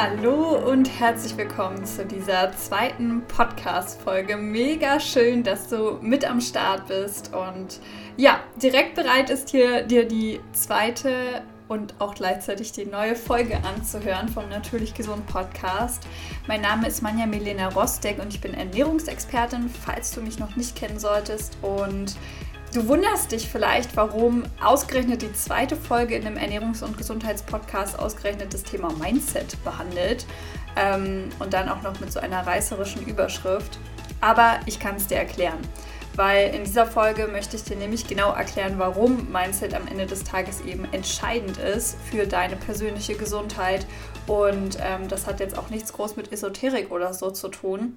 Hallo und herzlich willkommen zu dieser zweiten Podcast-Folge. Mega schön, dass du mit am Start bist und ja, direkt bereit ist hier dir die zweite und auch gleichzeitig die neue Folge anzuhören vom Natürlich Gesund Podcast. Mein Name ist Manja Milena Rostek und ich bin Ernährungsexpertin, falls du mich noch nicht kennen solltest und Du wunderst dich vielleicht, warum ausgerechnet die zweite Folge in dem Ernährungs- und Gesundheitspodcast ausgerechnet das Thema Mindset behandelt ähm, und dann auch noch mit so einer reißerischen Überschrift. Aber ich kann es dir erklären, weil in dieser Folge möchte ich dir nämlich genau erklären, warum Mindset am Ende des Tages eben entscheidend ist für deine persönliche Gesundheit. Und ähm, das hat jetzt auch nichts groß mit Esoterik oder so zu tun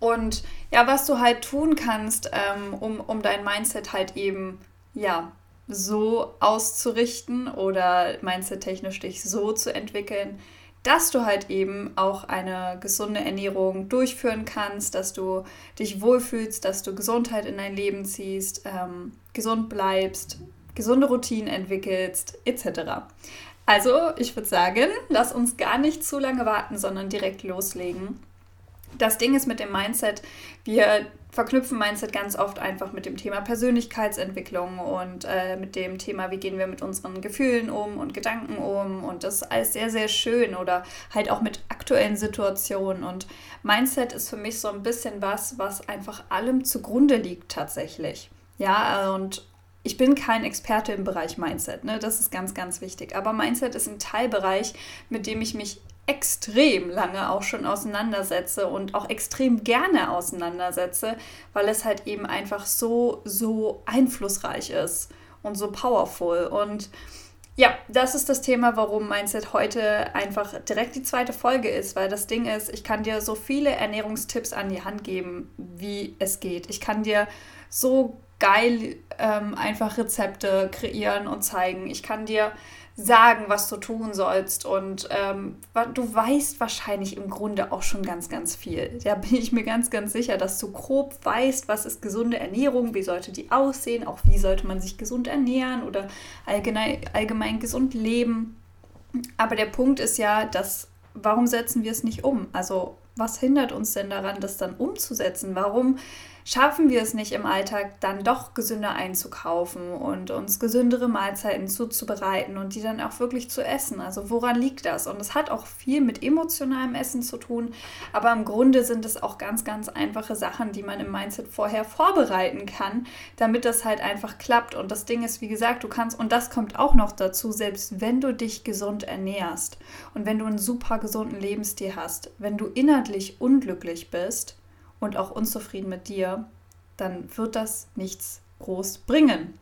und ja, was du halt tun kannst, ähm, um, um dein Mindset halt eben, ja, so auszurichten oder mindset-technisch dich so zu entwickeln, dass du halt eben auch eine gesunde Ernährung durchführen kannst, dass du dich wohlfühlst, dass du Gesundheit in dein Leben ziehst, ähm, gesund bleibst, gesunde Routinen entwickelst, etc. Also, ich würde sagen, lass uns gar nicht zu lange warten, sondern direkt loslegen das Ding ist mit dem Mindset, wir verknüpfen Mindset ganz oft einfach mit dem Thema Persönlichkeitsentwicklung und äh, mit dem Thema, wie gehen wir mit unseren Gefühlen um und Gedanken um. Und das ist alles sehr, sehr schön oder halt auch mit aktuellen Situationen. Und Mindset ist für mich so ein bisschen was, was einfach allem zugrunde liegt tatsächlich. Ja, und ich bin kein Experte im Bereich Mindset, ne? das ist ganz, ganz wichtig. Aber Mindset ist ein Teilbereich, mit dem ich mich extrem lange auch schon auseinandersetze und auch extrem gerne auseinandersetze, weil es halt eben einfach so, so einflussreich ist und so powerful. Und ja, das ist das Thema, warum Mindset heute einfach direkt die zweite Folge ist, weil das Ding ist, ich kann dir so viele Ernährungstipps an die Hand geben, wie es geht. Ich kann dir so geil ähm, einfach Rezepte kreieren und zeigen. Ich kann dir sagen, was du tun sollst. Und ähm, du weißt wahrscheinlich im Grunde auch schon ganz, ganz viel. Da bin ich mir ganz, ganz sicher, dass du grob weißt, was ist gesunde Ernährung, wie sollte die aussehen, auch wie sollte man sich gesund ernähren oder allgemein, allgemein gesund leben. Aber der Punkt ist ja, dass warum setzen wir es nicht um? Also was hindert uns denn daran, das dann umzusetzen? Warum schaffen wir es nicht im Alltag, dann doch gesünder einzukaufen und uns gesündere Mahlzeiten zuzubereiten und die dann auch wirklich zu essen? Also woran liegt das? Und es hat auch viel mit emotionalem Essen zu tun, aber im Grunde sind es auch ganz, ganz einfache Sachen, die man im Mindset vorher vorbereiten kann, damit das halt einfach klappt. Und das Ding ist, wie gesagt, du kannst, und das kommt auch noch dazu, selbst wenn du dich gesund ernährst und wenn du einen super gesunden Lebensstil hast, wenn du innerlich unglücklich bist und auch unzufrieden mit dir, dann wird das nichts groß bringen.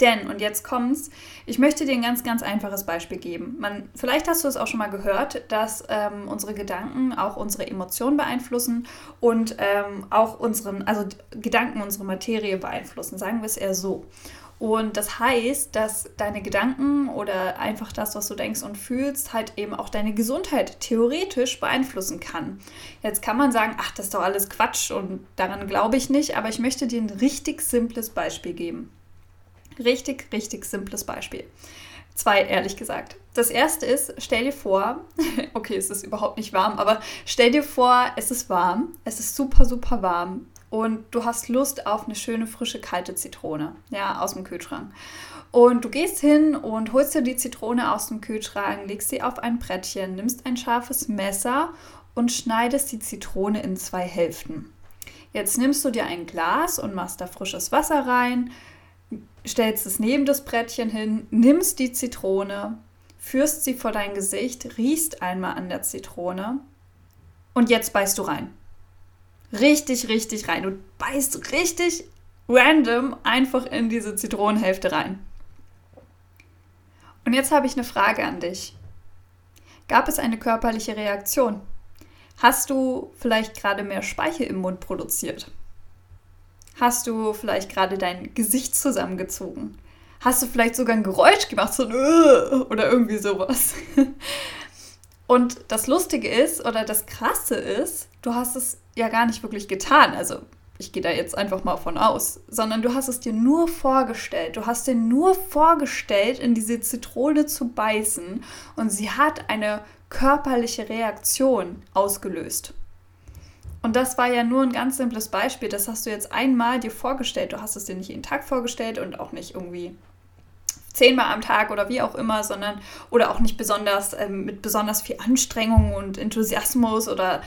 Denn, und jetzt kommt's, ich möchte dir ein ganz, ganz einfaches Beispiel geben. Man, vielleicht hast du es auch schon mal gehört, dass ähm, unsere Gedanken auch unsere Emotionen beeinflussen und ähm, auch unseren, also Gedanken unsere Materie beeinflussen. Sagen wir es eher so. Und das heißt, dass deine Gedanken oder einfach das, was du denkst und fühlst, halt eben auch deine Gesundheit theoretisch beeinflussen kann. Jetzt kann man sagen, ach, das ist doch alles Quatsch und daran glaube ich nicht, aber ich möchte dir ein richtig simples Beispiel geben. Richtig, richtig simples Beispiel. Zwei, ehrlich gesagt. Das erste ist, stell dir vor, okay, es ist überhaupt nicht warm, aber stell dir vor, es ist warm, es ist super, super warm und du hast Lust auf eine schöne, frische, kalte Zitrone, ja, aus dem Kühlschrank. Und du gehst hin und holst dir die Zitrone aus dem Kühlschrank, legst sie auf ein Brettchen, nimmst ein scharfes Messer und schneidest die Zitrone in zwei Hälften. Jetzt nimmst du dir ein Glas und machst da frisches Wasser rein, stellst es neben das Brettchen hin, nimmst die Zitrone, führst sie vor dein Gesicht, riechst einmal an der Zitrone und jetzt beißt du rein richtig, richtig rein. Du beißt richtig random einfach in diese Zitronenhälfte rein. Und jetzt habe ich eine Frage an dich. Gab es eine körperliche Reaktion? Hast du vielleicht gerade mehr Speichel im Mund produziert? Hast du vielleicht gerade dein Gesicht zusammengezogen? Hast du vielleicht sogar ein Geräusch gemacht, so ein oder irgendwie sowas? Und das Lustige ist oder das Krasse ist, du hast es ja gar nicht wirklich getan. Also ich gehe da jetzt einfach mal von aus, sondern du hast es dir nur vorgestellt. Du hast dir nur vorgestellt, in diese Zitrone zu beißen und sie hat eine körperliche Reaktion ausgelöst. Und das war ja nur ein ganz simples Beispiel. Das hast du jetzt einmal dir vorgestellt. Du hast es dir nicht jeden Tag vorgestellt und auch nicht irgendwie zehnmal am Tag oder wie auch immer, sondern oder auch nicht besonders ähm, mit besonders viel Anstrengung und Enthusiasmus oder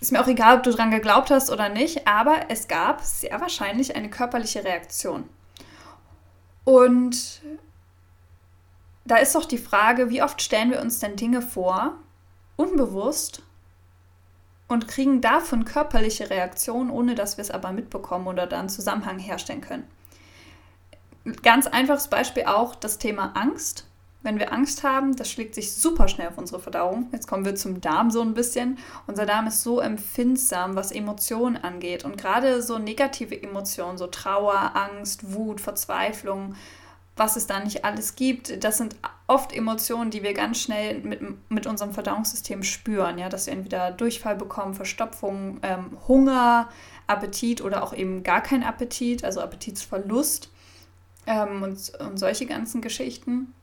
ist mir auch egal, ob du daran geglaubt hast oder nicht, aber es gab sehr wahrscheinlich eine körperliche Reaktion. Und da ist doch die Frage, wie oft stellen wir uns denn Dinge vor, unbewusst, und kriegen davon körperliche Reaktionen, ohne dass wir es aber mitbekommen oder da einen Zusammenhang herstellen können. Ganz einfaches Beispiel auch das Thema Angst. Wenn wir Angst haben, das schlägt sich super schnell auf unsere Verdauung. Jetzt kommen wir zum Darm so ein bisschen. Unser Darm ist so empfindsam, was Emotionen angeht. Und gerade so negative Emotionen, so Trauer, Angst, Wut, Verzweiflung, was es da nicht alles gibt, das sind oft Emotionen, die wir ganz schnell mit, mit unserem Verdauungssystem spüren. Ja? Dass wir entweder Durchfall bekommen, Verstopfung, ähm, Hunger, Appetit oder auch eben gar kein Appetit, also Appetitsverlust ähm, und, und solche ganzen Geschichten.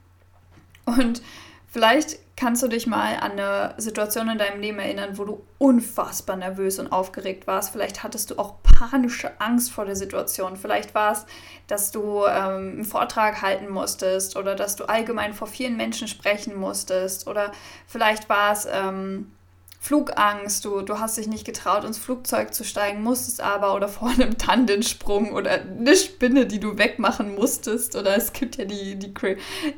Und vielleicht kannst du dich mal an eine Situation in deinem Leben erinnern, wo du unfassbar nervös und aufgeregt warst. Vielleicht hattest du auch panische Angst vor der Situation. Vielleicht war es, dass du ähm, einen Vortrag halten musstest oder dass du allgemein vor vielen Menschen sprechen musstest. Oder vielleicht war es... Ähm, Flugangst, du, du hast dich nicht getraut, ins Flugzeug zu steigen, musstest aber oder vor einem Tandensprung oder eine Spinne, die du wegmachen musstest. Oder es gibt ja die, die,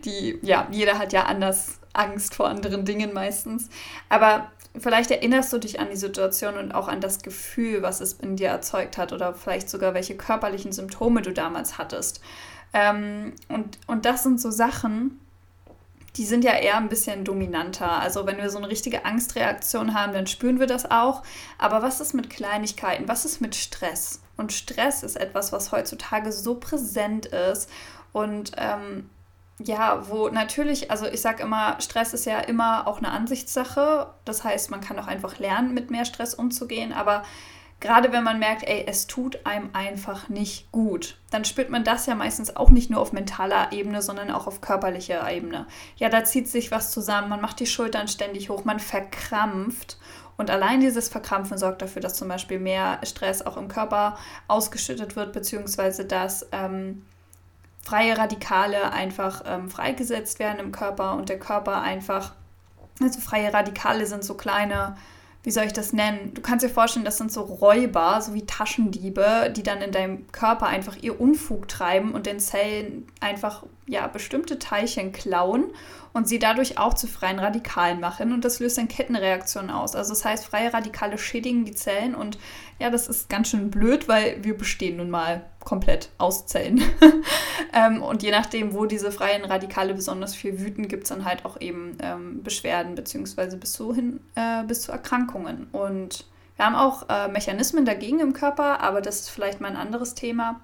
die, ja, jeder hat ja anders Angst vor anderen Dingen meistens. Aber vielleicht erinnerst du dich an die Situation und auch an das Gefühl, was es in dir erzeugt hat oder vielleicht sogar welche körperlichen Symptome du damals hattest. Ähm, und, und das sind so Sachen, die sind ja eher ein bisschen dominanter. Also wenn wir so eine richtige Angstreaktion haben, dann spüren wir das auch. Aber was ist mit Kleinigkeiten? Was ist mit Stress? Und Stress ist etwas, was heutzutage so präsent ist und ähm, ja, wo natürlich, also ich sage immer, Stress ist ja immer auch eine Ansichtssache. Das heißt, man kann auch einfach lernen, mit mehr Stress umzugehen. Aber Gerade wenn man merkt, ey, es tut einem einfach nicht gut, dann spürt man das ja meistens auch nicht nur auf mentaler Ebene, sondern auch auf körperlicher Ebene. Ja, da zieht sich was zusammen, man macht die Schultern ständig hoch, man verkrampft. Und allein dieses Verkrampfen sorgt dafür, dass zum Beispiel mehr Stress auch im Körper ausgeschüttet wird, beziehungsweise dass ähm, freie Radikale einfach ähm, freigesetzt werden im Körper und der Körper einfach, also freie Radikale sind so kleine wie soll ich das nennen? Du kannst dir vorstellen, das sind so Räuber, so wie Taschendiebe, die dann in deinem Körper einfach ihr Unfug treiben und den Zellen einfach ja bestimmte Teilchen klauen und sie dadurch auch zu freien Radikalen machen und das löst dann Kettenreaktionen aus. Also das heißt, freie Radikale schädigen die Zellen und ja, das ist ganz schön blöd, weil wir bestehen nun mal komplett aus Zellen. ähm, und je nachdem, wo diese freien Radikale besonders viel wüten, gibt es dann halt auch eben ähm, Beschwerden beziehungsweise bis, zu hin, äh, bis zu Erkrankungen. Und wir haben auch äh, Mechanismen dagegen im Körper, aber das ist vielleicht mal ein anderes Thema.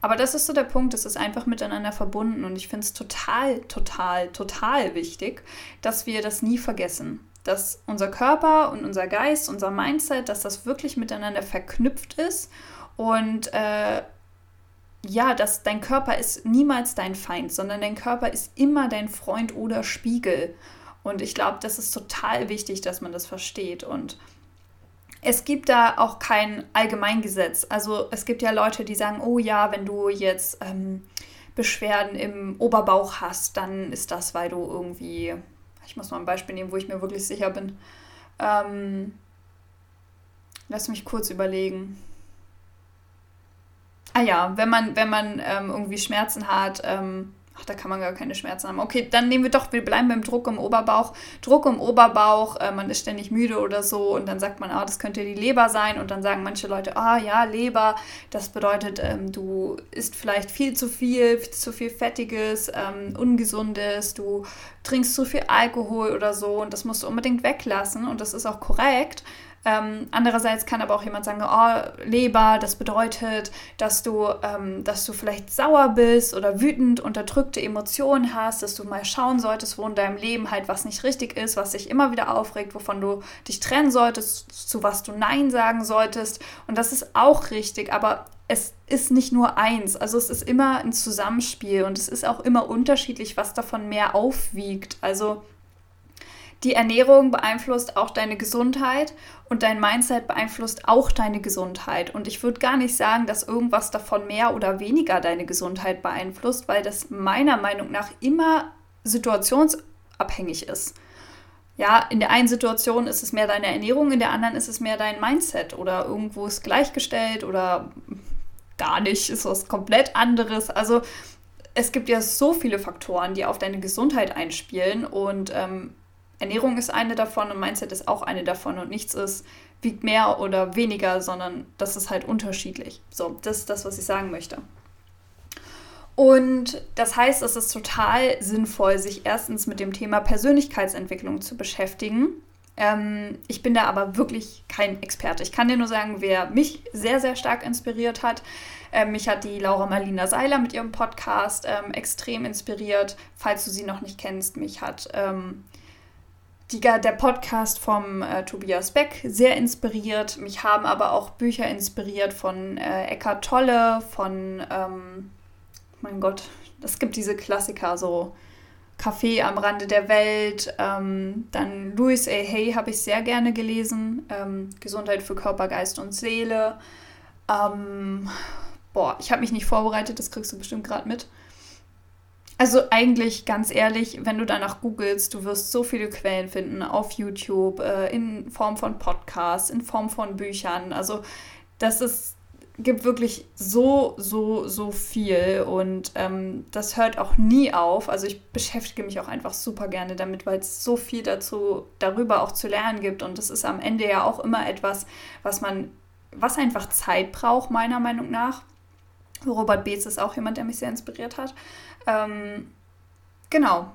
Aber das ist so der Punkt, es ist einfach miteinander verbunden und ich finde es total, total, total wichtig, dass wir das nie vergessen. Dass unser Körper und unser Geist, unser Mindset, dass das wirklich miteinander verknüpft ist und äh, ja, dass dein Körper ist niemals dein Feind, sondern dein Körper ist immer dein Freund oder Spiegel. Und ich glaube, das ist total wichtig, dass man das versteht. Und es gibt da auch kein Allgemeingesetz. Also es gibt ja Leute, die sagen, oh ja, wenn du jetzt ähm, Beschwerden im Oberbauch hast, dann ist das, weil du irgendwie, ich muss mal ein Beispiel nehmen, wo ich mir wirklich sicher bin. Ähm, lass mich kurz überlegen. Ah ja, wenn man, wenn man ähm, irgendwie Schmerzen hat, ähm, da kann man gar keine Schmerzen haben. Okay, dann nehmen wir doch, wir bleiben beim Druck im Oberbauch. Druck im Oberbauch, äh, man ist ständig müde oder so und dann sagt man, ah, das könnte die Leber sein und dann sagen manche Leute, ah ja, Leber, das bedeutet, ähm, du isst vielleicht viel zu viel, viel zu viel Fettiges, ähm, Ungesundes, du trinkst zu viel Alkohol oder so und das musst du unbedingt weglassen und das ist auch korrekt. Ähm, andererseits kann aber auch jemand sagen, oh, Leber, das bedeutet, dass du, ähm, dass du vielleicht sauer bist oder wütend, unterdrückte Emotionen hast, dass du mal schauen solltest, wo in deinem Leben halt was nicht richtig ist, was sich immer wieder aufregt, wovon du dich trennen solltest, zu was du Nein sagen solltest. Und das ist auch richtig, aber es ist nicht nur eins. Also es ist immer ein Zusammenspiel und es ist auch immer unterschiedlich, was davon mehr aufwiegt. Also die Ernährung beeinflusst auch deine Gesundheit und dein Mindset beeinflusst auch deine Gesundheit. Und ich würde gar nicht sagen, dass irgendwas davon mehr oder weniger deine Gesundheit beeinflusst, weil das meiner Meinung nach immer situationsabhängig ist. Ja, in der einen Situation ist es mehr deine Ernährung, in der anderen ist es mehr dein Mindset oder irgendwo ist gleichgestellt oder gar nicht, ist was komplett anderes. Also es gibt ja so viele Faktoren, die auf deine Gesundheit einspielen und ähm, Ernährung ist eine davon und Mindset ist auch eine davon und nichts ist, wiegt mehr oder weniger, sondern das ist halt unterschiedlich. So, das ist das, was ich sagen möchte. Und das heißt, es ist total sinnvoll, sich erstens mit dem Thema Persönlichkeitsentwicklung zu beschäftigen. Ähm, ich bin da aber wirklich kein Experte. Ich kann dir nur sagen, wer mich sehr, sehr stark inspiriert hat. Ähm, mich hat die Laura Marlina Seiler mit ihrem Podcast ähm, extrem inspiriert. Falls du sie noch nicht kennst, mich hat ähm, die, der Podcast vom äh, Tobias Beck sehr inspiriert. Mich haben aber auch Bücher inspiriert von äh, Eckhart Tolle, von, ähm, mein Gott, es gibt diese Klassiker, so Café am Rande der Welt. Ähm, dann Louis A. Hay habe ich sehr gerne gelesen. Ähm, Gesundheit für Körper, Geist und Seele. Ähm, boah, ich habe mich nicht vorbereitet, das kriegst du bestimmt gerade mit. Also eigentlich ganz ehrlich, wenn du danach googelst, du wirst so viele Quellen finden auf YouTube, äh, in Form von Podcasts, in Form von Büchern. Also das ist, gibt wirklich so, so, so viel und ähm, das hört auch nie auf. Also ich beschäftige mich auch einfach super gerne damit, weil es so viel dazu, darüber auch zu lernen gibt und das ist am Ende ja auch immer etwas, was man, was einfach Zeit braucht, meiner Meinung nach. Robert Beetz ist auch jemand, der mich sehr inspiriert hat. Ähm, genau.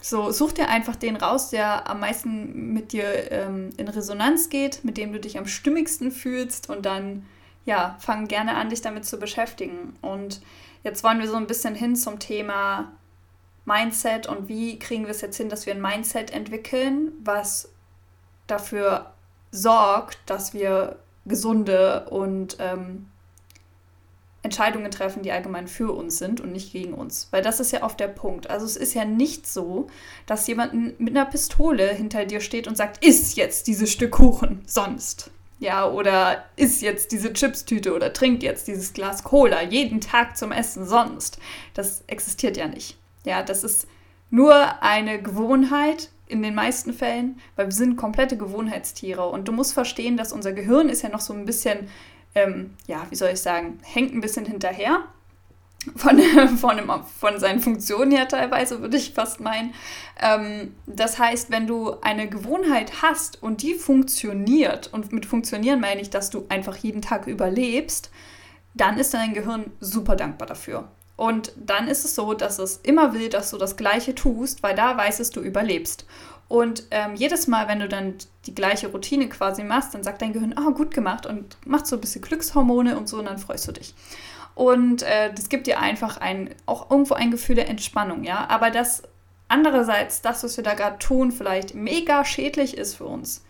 So, such dir einfach den raus, der am meisten mit dir ähm, in Resonanz geht, mit dem du dich am stimmigsten fühlst und dann, ja, fang gerne an, dich damit zu beschäftigen. Und jetzt wollen wir so ein bisschen hin zum Thema Mindset und wie kriegen wir es jetzt hin, dass wir ein Mindset entwickeln, was dafür sorgt, dass wir gesunde und ähm, Entscheidungen treffen, die allgemein für uns sind und nicht gegen uns. Weil das ist ja oft der Punkt. Also es ist ja nicht so, dass jemand mit einer Pistole hinter dir steht und sagt, iss jetzt dieses Stück Kuchen, sonst. Ja, oder iss jetzt diese Chipstüte oder trink jetzt dieses Glas Cola jeden Tag zum Essen, sonst. Das existiert ja nicht. Ja, das ist nur eine Gewohnheit in den meisten Fällen, weil wir sind komplette Gewohnheitstiere. Und du musst verstehen, dass unser Gehirn ist ja noch so ein bisschen ähm, ja, wie soll ich sagen, hängt ein bisschen hinterher. Von, von, von seinen Funktionen her teilweise, würde ich fast meinen. Ähm, das heißt, wenn du eine Gewohnheit hast und die funktioniert, und mit funktionieren meine ich, dass du einfach jeden Tag überlebst, dann ist dein Gehirn super dankbar dafür. Und dann ist es so, dass es immer will, dass du das Gleiche tust, weil da weiß es, du überlebst. Und ähm, jedes Mal, wenn du dann die gleiche Routine quasi machst, dann sagt dein Gehirn, oh, gut gemacht und macht so ein bisschen Glückshormone und so und dann freust du dich. Und äh, das gibt dir einfach ein, auch irgendwo ein Gefühl der Entspannung, ja. Aber das andererseits, das, was wir da gerade tun, vielleicht mega schädlich ist für uns.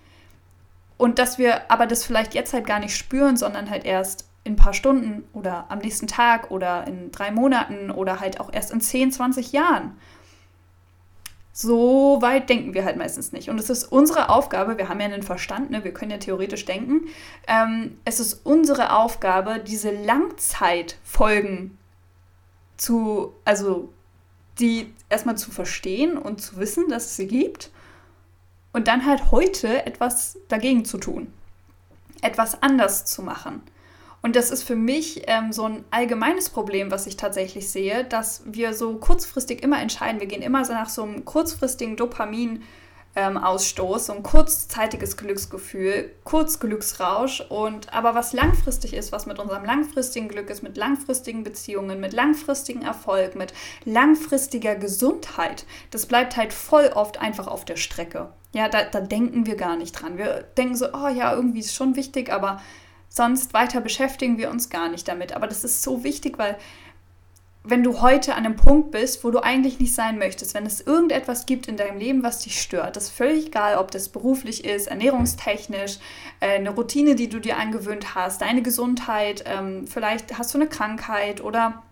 Und dass wir aber das vielleicht jetzt halt gar nicht spüren, sondern halt erst in ein paar Stunden oder am nächsten Tag oder in drei Monaten oder halt auch erst in 10, 20 Jahren so weit denken wir halt meistens nicht. Und es ist unsere Aufgabe, wir haben ja einen Verstand, ne? wir können ja theoretisch denken, ähm, es ist unsere Aufgabe, diese Langzeitfolgen zu, also die erstmal zu verstehen und zu wissen, dass es sie gibt und dann halt heute etwas dagegen zu tun, etwas anders zu machen. Und das ist für mich ähm, so ein allgemeines Problem, was ich tatsächlich sehe, dass wir so kurzfristig immer entscheiden. Wir gehen immer nach so einem kurzfristigen Dopamin. Ausstoß, so ein kurzzeitiges Glücksgefühl, Kurzglücksrausch und aber was langfristig ist, was mit unserem langfristigen Glück ist, mit langfristigen Beziehungen, mit langfristigen Erfolg, mit langfristiger Gesundheit, das bleibt halt voll oft einfach auf der Strecke. Ja, da, da denken wir gar nicht dran. Wir denken so, oh ja, irgendwie ist schon wichtig, aber sonst weiter beschäftigen wir uns gar nicht damit. Aber das ist so wichtig, weil wenn du heute an einem Punkt bist, wo du eigentlich nicht sein möchtest, wenn es irgendetwas gibt in deinem Leben, was dich stört, das ist völlig egal, ob das beruflich ist, ernährungstechnisch, äh, eine Routine, die du dir angewöhnt hast, deine Gesundheit, ähm, vielleicht hast du eine Krankheit oder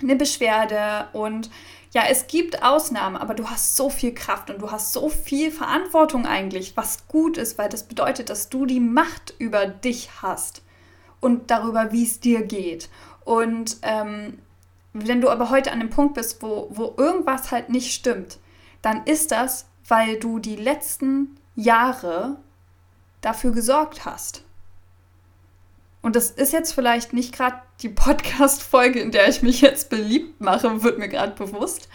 eine Beschwerde und ja, es gibt Ausnahmen, aber du hast so viel Kraft und du hast so viel Verantwortung eigentlich, was gut ist, weil das bedeutet, dass du die Macht über dich hast und darüber, wie es dir geht. Und ähm, wenn du aber heute an dem Punkt bist, wo, wo irgendwas halt nicht stimmt, dann ist das, weil du die letzten Jahre dafür gesorgt hast. Und das ist jetzt vielleicht nicht gerade die Podcast-Folge, in der ich mich jetzt beliebt mache, wird mir gerade bewusst.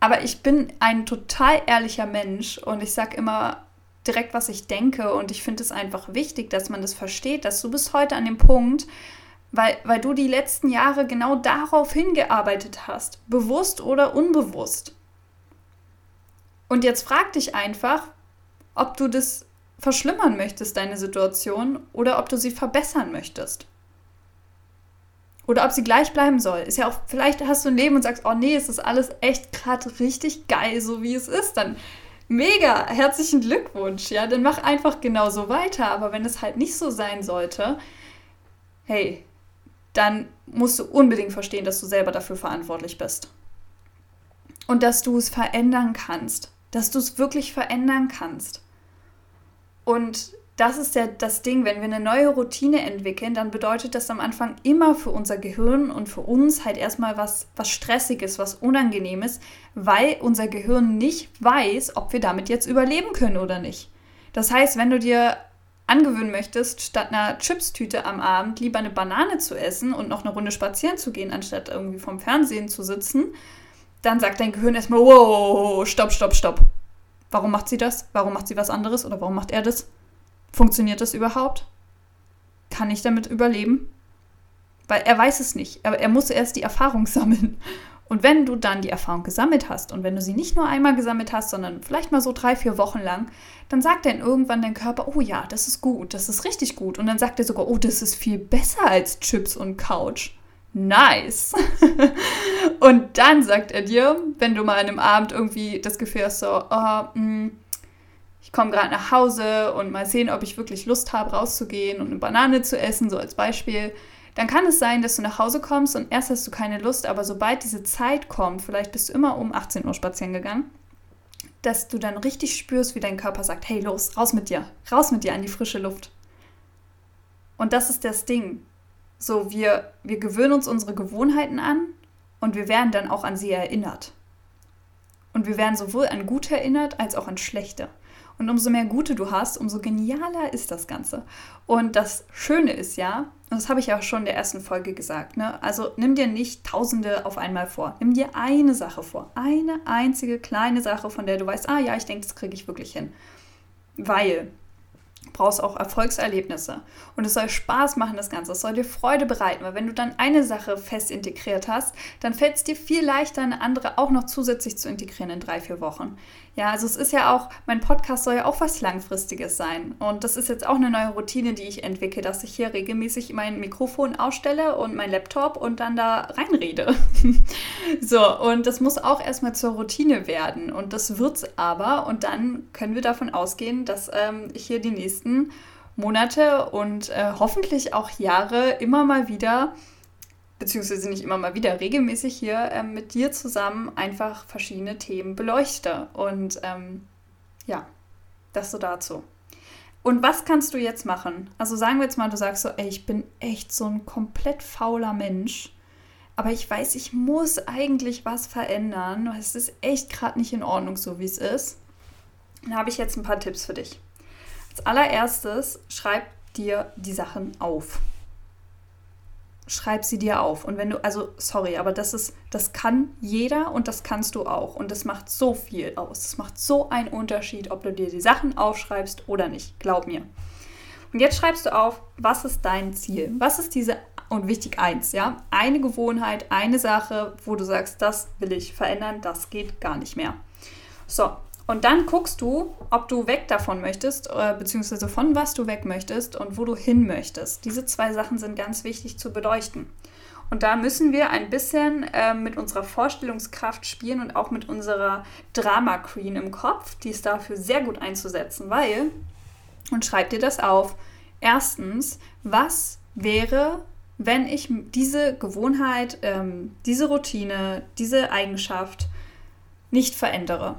Aber ich bin ein total ehrlicher Mensch und ich sage immer direkt, was ich denke. Und ich finde es einfach wichtig, dass man das versteht, dass du bis heute an dem Punkt, weil, weil du die letzten Jahre genau darauf hingearbeitet hast, bewusst oder unbewusst. Und jetzt frag dich einfach, ob du das verschlimmern möchtest, deine Situation, oder ob du sie verbessern möchtest. Oder ob sie gleich bleiben soll. Ist ja auch, vielleicht hast du ein Leben und sagst, oh nee, es ist alles echt gerade richtig geil, so wie es ist. Dann mega, herzlichen Glückwunsch, ja. Dann mach einfach genauso weiter. Aber wenn es halt nicht so sein sollte, hey, dann musst du unbedingt verstehen, dass du selber dafür verantwortlich bist. Und dass du es verändern kannst. Dass du es wirklich verändern kannst. Und das ist ja das Ding, wenn wir eine neue Routine entwickeln, dann bedeutet das am Anfang immer für unser Gehirn und für uns halt erstmal was, was Stressiges, was Unangenehmes, weil unser Gehirn nicht weiß, ob wir damit jetzt überleben können oder nicht. Das heißt, wenn du dir angewöhnen möchtest, statt einer Chipstüte am Abend lieber eine Banane zu essen und noch eine Runde spazieren zu gehen, anstatt irgendwie vom Fernsehen zu sitzen, dann sagt dein Gehirn erstmal, wow, stopp, stopp, stopp. Warum macht sie das? Warum macht sie was anderes? Oder warum macht er das? Funktioniert das überhaupt? Kann ich damit überleben? Weil er weiß es nicht. Aber er muss erst die Erfahrung sammeln. Und wenn du dann die Erfahrung gesammelt hast und wenn du sie nicht nur einmal gesammelt hast, sondern vielleicht mal so drei, vier Wochen lang, dann sagt dann irgendwann dein Körper, oh ja, das ist gut, das ist richtig gut. Und dann sagt er sogar, oh, das ist viel besser als Chips und Couch nice. und dann sagt er dir, wenn du mal an einem Abend irgendwie das Gefühl hast, so, oh, mh, hm, ich komme gerade nach Hause und mal sehen, ob ich wirklich Lust habe, rauszugehen und eine Banane zu essen, so als Beispiel, dann kann es sein, dass du nach Hause kommst und erst hast du keine Lust, aber sobald diese Zeit kommt, vielleicht bist du immer um 18 Uhr spazieren gegangen, dass du dann richtig spürst, wie dein Körper sagt, hey, los, raus mit dir, raus mit dir an die frische Luft. Und das ist das Ding. So, wir, wir gewöhnen uns unsere Gewohnheiten an und wir werden dann auch an sie erinnert. Und wir werden sowohl an gute erinnert als auch an schlechte. Und umso mehr Gute du hast, umso genialer ist das Ganze. Und das Schöne ist ja, und das habe ich ja schon in der ersten Folge gesagt, ne? also nimm dir nicht Tausende auf einmal vor. Nimm dir eine Sache vor. Eine einzige kleine Sache, von der du weißt, ah ja, ich denke, das kriege ich wirklich hin. Weil brauchst auch Erfolgserlebnisse. Und es soll Spaß machen, das Ganze. Es soll dir Freude bereiten, weil wenn du dann eine Sache fest integriert hast, dann fällt es dir viel leichter, eine andere auch noch zusätzlich zu integrieren in drei, vier Wochen. Ja, also es ist ja auch, mein Podcast soll ja auch was Langfristiges sein. Und das ist jetzt auch eine neue Routine, die ich entwickle, dass ich hier regelmäßig mein Mikrofon ausstelle und mein Laptop und dann da reinrede. so, und das muss auch erstmal zur Routine werden. Und das wird es aber. Und dann können wir davon ausgehen, dass ähm, ich hier die nächsten Monate und äh, hoffentlich auch Jahre immer mal wieder beziehungsweise nicht immer mal wieder, regelmäßig hier ähm, mit dir zusammen einfach verschiedene Themen beleuchte. Und ähm, ja, das so dazu. Und was kannst du jetzt machen? Also sagen wir jetzt mal, du sagst so, ey, ich bin echt so ein komplett fauler Mensch, aber ich weiß, ich muss eigentlich was verändern. Es ist echt gerade nicht in Ordnung, so wie es ist. Dann habe ich jetzt ein paar Tipps für dich. Als allererstes, schreib dir die Sachen auf schreib sie dir auf. Und wenn du, also sorry, aber das ist, das kann jeder und das kannst du auch. Und das macht so viel aus. Das macht so einen Unterschied, ob du dir die Sachen aufschreibst oder nicht. Glaub mir. Und jetzt schreibst du auf, was ist dein Ziel? Was ist diese, und wichtig eins, ja, eine Gewohnheit, eine Sache, wo du sagst, das will ich verändern, das geht gar nicht mehr. So, Und dann guckst du, ob du weg davon möchtest, äh, beziehungsweise von was du weg möchtest und wo du hin möchtest. Diese zwei Sachen sind ganz wichtig zu beleuchten. Und da müssen wir ein bisschen äh, mit unserer Vorstellungskraft spielen und auch mit unserer Drama Queen im Kopf. Die ist dafür sehr gut einzusetzen, weil, und schreib dir das auf, erstens, was wäre, wenn ich diese Gewohnheit, ähm, diese Routine, diese Eigenschaft nicht verändere?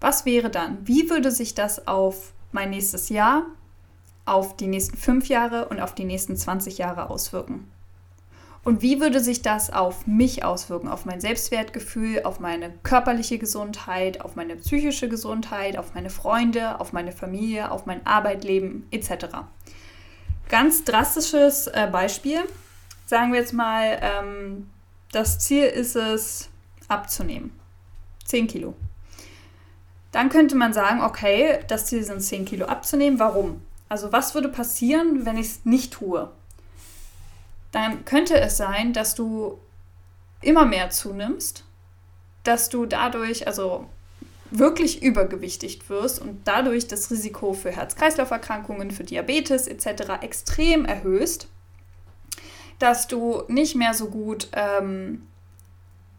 Was wäre dann? Wie würde sich das auf mein nächstes Jahr, auf die nächsten fünf Jahre und auf die nächsten 20 Jahre auswirken? Und wie würde sich das auf mich auswirken, auf mein Selbstwertgefühl, auf meine körperliche Gesundheit, auf meine psychische Gesundheit, auf meine Freunde, auf meine Familie, auf mein Arbeitleben etc. Ganz drastisches äh, Beispiel. Sagen wir jetzt mal, ähm, das Ziel ist es, abzunehmen. 10 Kilo. Dann könnte man sagen, okay, das Ziel sind 10 Kilo abzunehmen. Warum? Also was würde passieren, wenn ich es nicht tue? Dann könnte es sein, dass du immer mehr zunimmst, dass du dadurch also wirklich übergewichtig wirst und dadurch das Risiko für Herz-Kreislauf-Erkrankungen, für Diabetes etc. extrem erhöhst, dass du nicht mehr so gut ähm,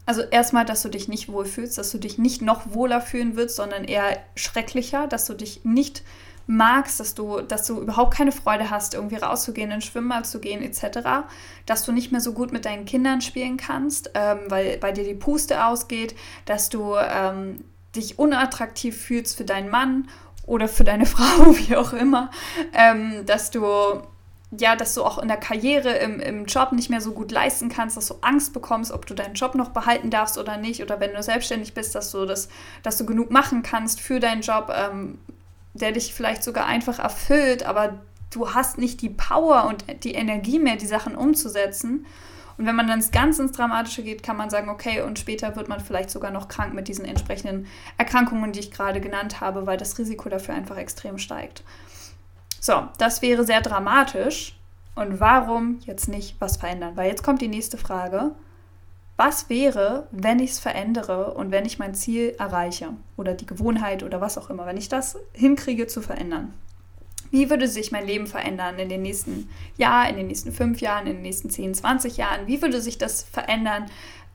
also erstmal, dass du dich nicht wohlfühlst, dass du dich nicht noch wohler fühlen wirst, sondern eher schrecklicher, dass du dich nicht magst, dass du, dass du überhaupt keine Freude hast, irgendwie rauszugehen, in Schwimmbad zu gehen, etc., dass du nicht mehr so gut mit deinen Kindern spielen kannst, ähm, weil bei dir die Puste ausgeht, dass du ähm, dich unattraktiv fühlst für deinen Mann oder für deine Frau, wie auch immer, ähm, dass du ja, dass du auch in der Karriere, im, im Job nicht mehr so gut leisten kannst, dass du Angst bekommst, ob du deinen Job noch behalten darfst oder nicht, oder wenn du selbstständig bist, dass du das, dass du genug machen kannst für deinen Job, ähm, der dich vielleicht sogar einfach erfüllt, aber du hast nicht die Power und die Energie mehr, die Sachen umzusetzen. Und wenn man dann ganz ins Dramatische geht, kann man sagen, okay, und später wird man vielleicht sogar noch krank mit diesen entsprechenden Erkrankungen, die ich gerade genannt habe, weil das Risiko dafür einfach extrem steigt. So, das wäre sehr dramatisch. Und warum jetzt nicht was verändern? Weil jetzt kommt die nächste Frage. Was wäre, wenn ich es verändere und wenn ich mein Ziel erreiche oder die Gewohnheit oder was auch immer, wenn ich das hinkriege zu verändern? Wie würde sich mein Leben verändern in den nächsten Jahren, in den nächsten fünf Jahren, in den nächsten 10, 20 Jahren? Wie würde sich das verändern,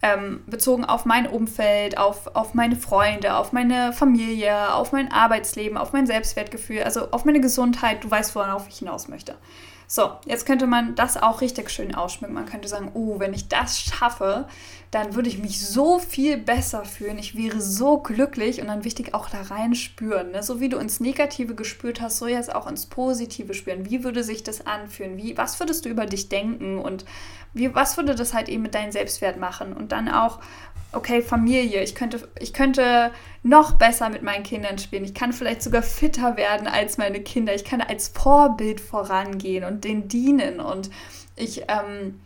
ähm, bezogen auf mein Umfeld, auf, auf meine Freunde, auf meine Familie, auf mein Arbeitsleben, auf mein Selbstwertgefühl, also auf meine Gesundheit. Du weißt, worauf ich hinaus möchte. So, jetzt könnte man das auch richtig schön ausschmücken. Man könnte sagen, oh, wenn ich das schaffe, dann würde ich mich so viel besser fühlen. Ich wäre so glücklich und dann wichtig auch da rein spüren. Ne? So wie du ins Negative gespürt hast, so jetzt auch ins Positive spüren. Wie würde sich das anfühlen? Wie, was würdest du über dich denken und wie, was würde das halt eben mit deinem Selbstwert machen? Und dann auch, okay, Familie, ich könnte, ich könnte noch besser mit meinen Kindern spielen. Ich kann vielleicht sogar fitter werden als meine Kinder. Ich kann als Vorbild vorangehen und denen dienen. Und ich, ähm,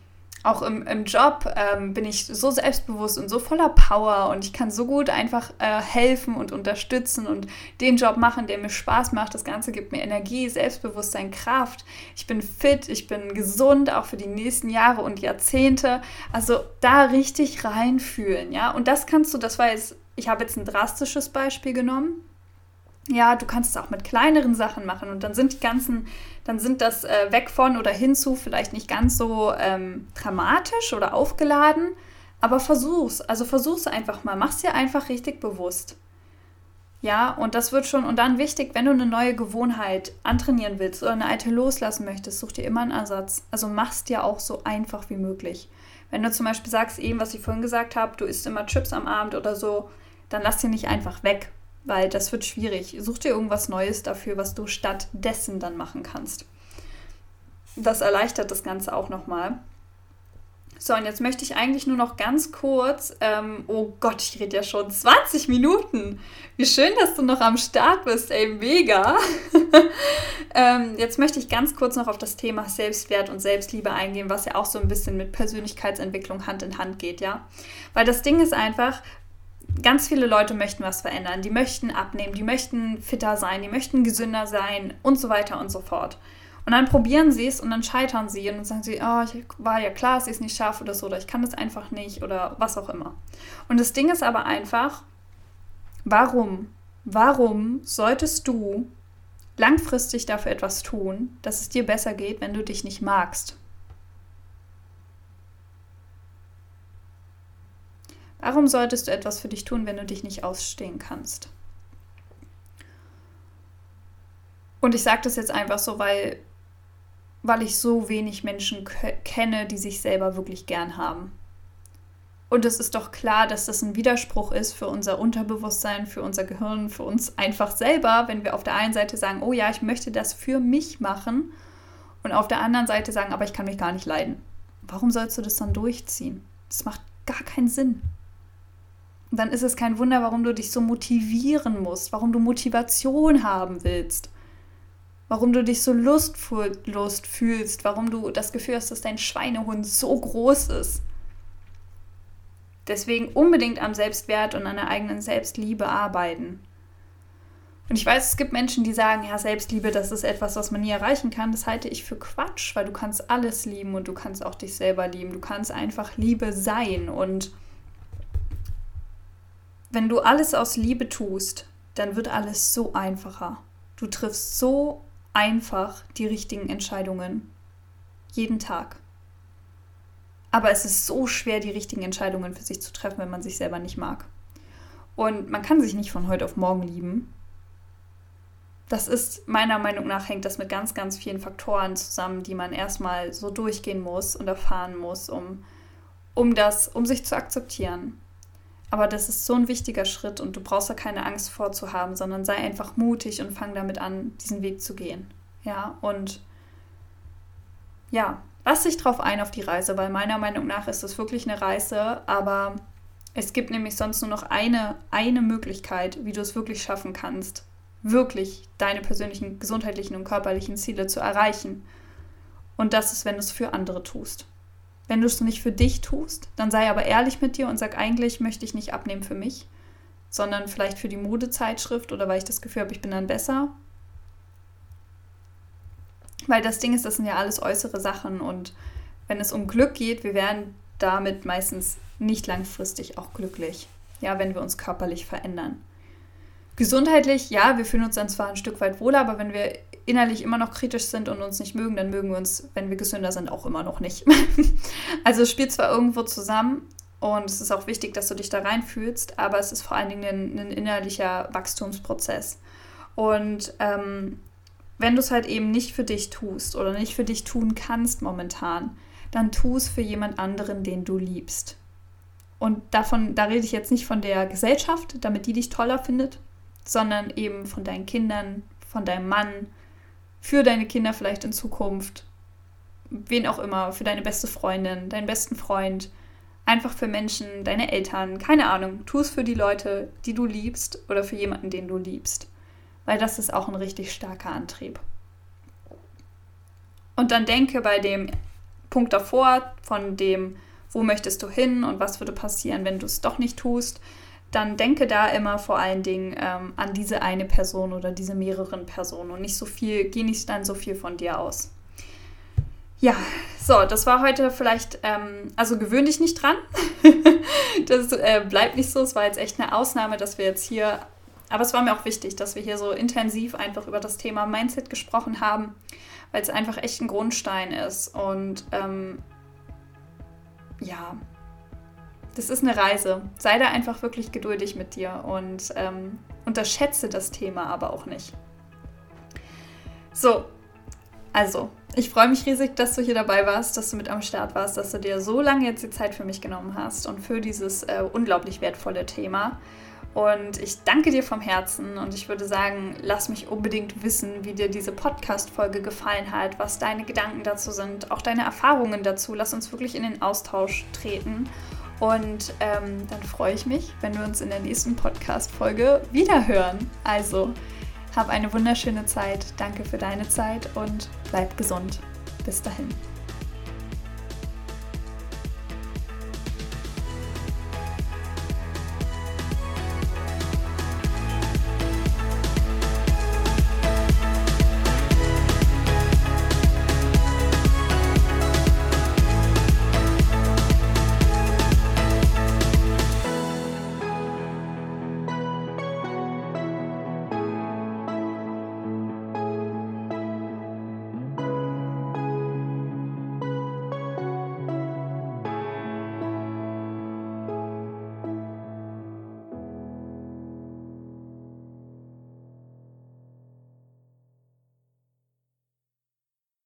auch im, im Job ähm, bin ich so selbstbewusst und so voller Power und ich kann so gut einfach äh, helfen und unterstützen und den Job machen, der mir Spaß macht. Das Ganze gibt mir Energie, Selbstbewusstsein, Kraft. Ich bin fit, ich bin gesund, auch für die nächsten Jahre und Jahrzehnte. Also da richtig reinfühlen, ja. Und das kannst du, das war jetzt, ich habe jetzt ein drastisches Beispiel genommen, ja, du kannst es auch mit kleineren Sachen machen und dann sind die ganzen, dann sind das äh, weg von oder hinzu vielleicht nicht ganz so ähm, dramatisch oder aufgeladen, aber versuch's, also versuch's einfach mal, mach's dir einfach richtig bewusst. Ja, und das wird schon, und dann wichtig, wenn du eine neue Gewohnheit antrainieren willst oder eine alte loslassen möchtest, such dir immer einen Ersatz. Also mach's dir auch so einfach wie möglich. Wenn du zum Beispiel sagst, eben, was ich vorhin gesagt habe, du isst immer Chips am Abend oder so, dann lass sie nicht einfach weg, weil das wird schwierig. Such dir irgendwas Neues dafür, was du stattdessen dann machen kannst. Das erleichtert das Ganze auch nochmal. So, und jetzt möchte ich eigentlich nur noch ganz kurz, ähm, oh Gott, ich rede ja schon 20 Minuten. Wie schön, dass du noch am Start bist, ey, mega. ähm, jetzt möchte ich ganz kurz noch auf das Thema Selbstwert und Selbstliebe eingehen, was ja auch so ein bisschen mit Persönlichkeitsentwicklung Hand in Hand geht, ja. Weil das Ding ist einfach, ganz viele Leute möchten was verändern. Die möchten abnehmen, die möchten fitter sein, die möchten gesünder sein und so weiter und so fort. Und dann probieren sie es und dann scheitern sie und dann sagen sie, oh, ich war ja klar, ich es nicht schaffe oder so, oder ich kann das einfach nicht oder was auch immer. Und das Ding ist aber einfach, warum warum solltest du langfristig dafür etwas tun, dass es dir besser geht, wenn du dich nicht magst? Warum solltest du etwas für dich tun, wenn du dich nicht ausstehen kannst? Und ich sage das jetzt einfach so, weil, weil ich so wenig Menschen kenne, die sich selber wirklich gern haben. Und es ist doch klar, dass das ein Widerspruch ist für unser Unterbewusstsein, für unser Gehirn, für uns einfach selber, wenn wir auf der einen Seite sagen, oh ja, ich möchte das für mich machen und auf der anderen Seite sagen, aber ich kann mich gar nicht leiden. Warum sollst du das dann durchziehen? Das macht gar keinen Sinn. Dann ist es kein Wunder, warum du dich so motivieren musst, warum du Motivation haben willst, warum du dich so lustlos fühlst, warum du das Gefühl hast, dass dein Schweinehund so groß ist. Deswegen unbedingt am Selbstwert und an der eigenen Selbstliebe arbeiten. Und ich weiß, es gibt Menschen, die sagen, ja, Selbstliebe, das ist etwas, was man nie erreichen kann. Das halte ich für Quatsch, weil du kannst alles lieben und du kannst auch dich selber lieben. Du kannst einfach Liebe sein und wenn du alles aus Liebe tust, dann wird alles so einfacher. Du triffst so einfach die richtigen Entscheidungen. Jeden Tag. Aber es ist so schwer, die richtigen Entscheidungen für sich zu treffen, wenn man sich selber nicht mag. Und man kann sich nicht von heute auf morgen lieben. Das ist meiner Meinung nach hängt das mit ganz, ganz vielen Faktoren zusammen, die man erstmal so durchgehen muss und erfahren muss, um, um das, um sich zu akzeptieren. Aber das ist so ein wichtiger Schritt und du brauchst da keine Angst vorzuhaben, sondern sei einfach mutig und fang damit an, diesen Weg zu gehen. Ja, und ja, lass dich drauf ein auf die Reise, weil meiner Meinung nach ist es wirklich eine Reise, aber es gibt nämlich sonst nur noch eine, eine Möglichkeit, wie du es wirklich schaffen kannst, wirklich deine persönlichen gesundheitlichen und körperlichen Ziele zu erreichen. Und das ist, wenn du es für andere tust. Wenn du es nicht für dich tust, dann sei aber ehrlich mit dir und sag, eigentlich möchte ich nicht abnehmen für mich, sondern vielleicht für die Modezeitschrift oder weil ich das Gefühl habe, ich bin dann besser. Weil das Ding ist, das sind ja alles äußere Sachen und wenn es um Glück geht, wir werden damit meistens nicht langfristig auch glücklich. Ja, wenn wir uns körperlich verändern. Gesundheitlich, ja, wir fühlen uns dann zwar ein Stück weit wohler, aber wenn wir innerlich immer noch kritisch sind und uns nicht mögen, dann mögen wir uns, wenn wir gesünder sind, auch immer noch nicht. also es spielt zwar irgendwo zusammen und es ist auch wichtig, dass du dich da reinfühlst, aber es ist vor allen Dingen ein, ein innerlicher Wachstumsprozess. Und ähm, wenn du es halt eben nicht für dich tust oder nicht für dich tun kannst momentan, dann tu es für jemand anderen, den du liebst. Und davon, da rede ich jetzt nicht von der Gesellschaft, damit die dich toller findet, sondern eben von deinen Kindern, von deinem Mann, für deine Kinder vielleicht in Zukunft, wen auch immer, für deine beste Freundin, deinen besten Freund, einfach für Menschen, deine Eltern, keine Ahnung, tu es für die Leute, die du liebst oder für jemanden, den du liebst, weil das ist auch ein richtig starker Antrieb. Und dann denke bei dem Punkt davor, von dem, wo möchtest du hin und was würde passieren, wenn du es doch nicht tust, dann denke da immer vor allen Dingen ähm, an diese eine Person oder diese mehreren Personen und nicht so viel, geh nicht dann so viel von dir aus. Ja, so, das war heute vielleicht, ähm, also gewöhn dich nicht dran. das äh, bleibt nicht so. Es war jetzt echt eine Ausnahme, dass wir jetzt hier, aber es war mir auch wichtig, dass wir hier so intensiv einfach über das Thema Mindset gesprochen haben, weil es einfach echt ein Grundstein ist. Und ähm, ja, das ist eine Reise. Sei da einfach wirklich geduldig mit dir und ähm, unterschätze das Thema aber auch nicht. So, also, ich freue mich riesig, dass du hier dabei warst, dass du mit am Start warst, dass du dir so lange jetzt die Zeit für mich genommen hast und für dieses äh, unglaublich wertvolle Thema. Und ich danke dir vom Herzen und ich würde sagen, lass mich unbedingt wissen, wie dir diese Podcast-Folge gefallen hat, was deine Gedanken dazu sind, auch deine Erfahrungen dazu. Lass uns wirklich in den Austausch treten. Und ähm, dann freue ich mich, wenn wir uns in der nächsten Podcast-Folge wiederhören. Also, hab eine wunderschöne Zeit. Danke für deine Zeit und bleib gesund. Bis dahin.